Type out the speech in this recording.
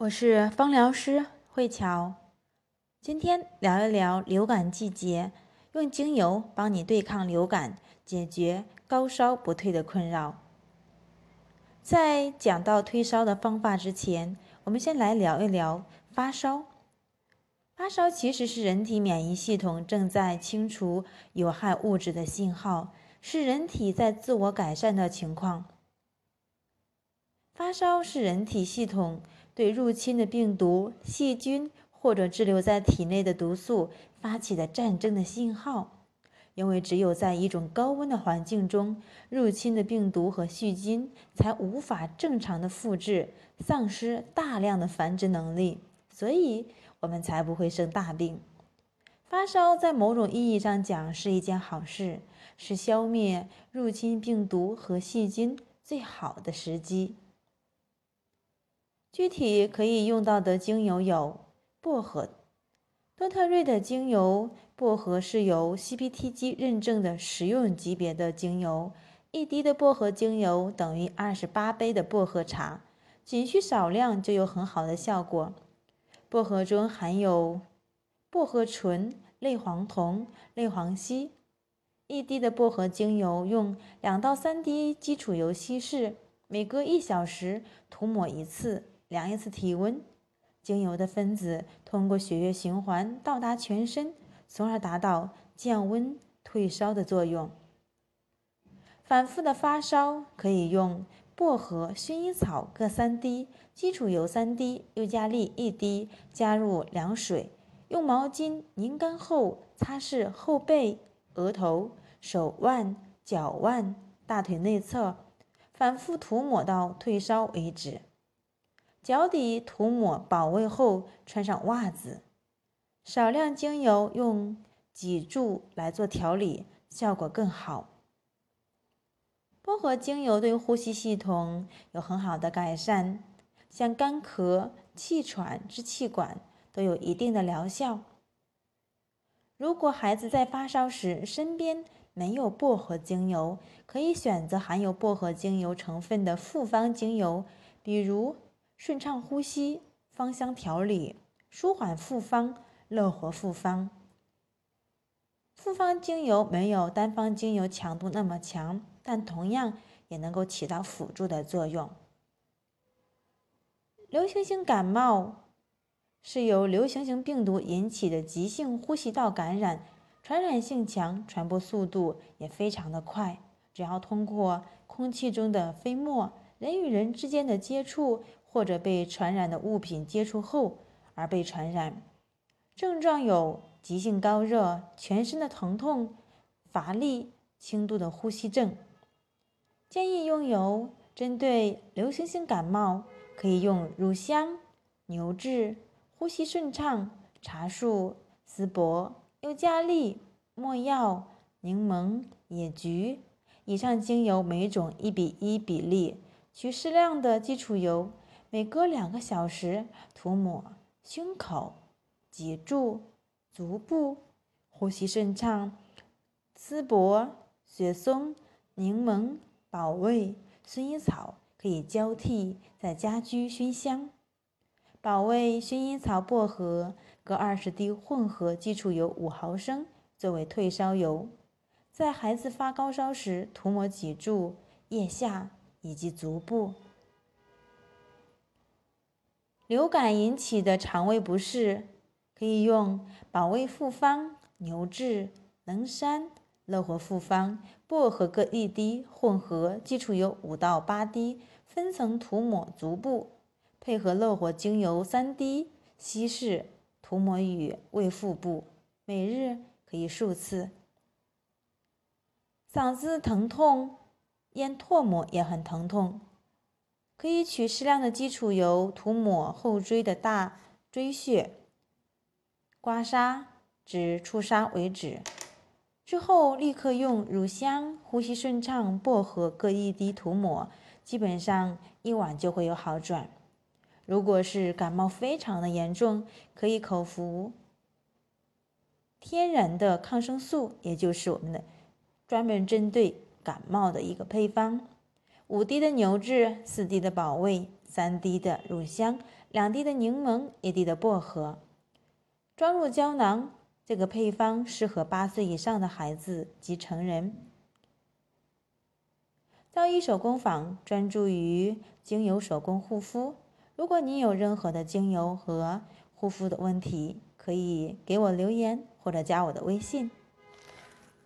我是芳疗师慧乔，今天聊一聊流感季节，用精油帮你对抗流感，解决高烧不退的困扰。在讲到退烧的方法之前，我们先来聊一聊发烧。发烧其实是人体免疫系统正在清除有害物质的信号，是人体在自我改善的情况。发烧是人体系统。对入侵的病毒、细菌或者滞留在体内的毒素发起的战争的信号，因为只有在一种高温的环境中，入侵的病毒和细菌才无法正常的复制，丧失大量的繁殖能力，所以我们才不会生大病。发烧在某种意义上讲是一件好事，是消灭入侵病毒和细菌最好的时机。具体可以用到的精油有薄荷、多特瑞的精油。薄荷是由 CPTG 认证的食用级别的精油，一滴的薄荷精油等于二十八杯的薄荷茶，仅需少量就有很好的效果。薄荷中含有薄荷醇、类黄酮、类黄烯，一滴的薄荷精油用两到三滴基础油稀释，每隔一小时涂抹一次。量一次体温，精油的分子通过血液循环到达全身，从而达到降温退烧的作用。反复的发烧可以用薄荷、薰衣草各三滴，基础油三滴，尤加利一滴，加入凉水，用毛巾拧干后擦拭后背、额头、手腕、脚腕、大腿内侧，反复涂抹到退烧为止。脚底涂抹保卫后，穿上袜子。少量精油用脊柱来做调理，效果更好。薄荷精油对呼吸系统有很好的改善，像干咳、气喘、支气管都有一定的疗效。如果孩子在发烧时身边没有薄荷精油，可以选择含有薄荷精油成分的复方精油，比如。顺畅呼吸、芳香调理、舒缓复方、乐活复方。复方精油没有单方精油强度那么强，但同样也能够起到辅助的作用。流行性感冒是由流行性病毒引起的急性呼吸道感染，传染性强，传播速度也非常的快。只要通过空气中的飞沫、人与人之间的接触。或者被传染的物品接触后而被传染，症状有急性高热、全身的疼痛、乏力、轻度的呼吸症。建议用油针对流行性感冒，可以用乳香、牛至、呼吸顺畅、茶树、丝柏、尤加利、没药、柠檬、野菊。以上精油每种一比一比例，取适量的基础油。每隔两个小时涂抹胸口、脊柱、足部，呼吸顺畅。丝柏、雪松、柠檬、保卫、薰衣草可以交替在家居熏香。保卫、薰衣草、薄荷各二十滴混合基础油五毫升，作为退烧油。在孩子发高烧时涂抹脊柱、腋下以及足部。流感引起的肠胃不适，可以用保卫复方、牛至、能山、乐活复方、薄荷各一滴，混合基础油五到八滴，分层涂抹足部，配合乐活精油三滴，稀释涂抹于胃腹部，每日可以数次。嗓子疼痛、咽唾沫也很疼痛。可以取适量的基础油涂抹后椎的大椎穴，刮痧至出痧为止。之后立刻用乳香、呼吸顺畅、薄荷各一滴涂抹，基本上一晚就会有好转。如果是感冒非常的严重，可以口服天然的抗生素，也就是我们的专门针对感冒的一个配方。五滴的牛至，四滴的保卫，三滴的乳香，两滴的柠檬，一滴的薄荷，装入胶囊。这个配方适合八岁以上的孩子及成人。造诣手工坊专注于精油手工护肤。如果你有任何的精油和护肤的问题，可以给我留言或者加我的微信。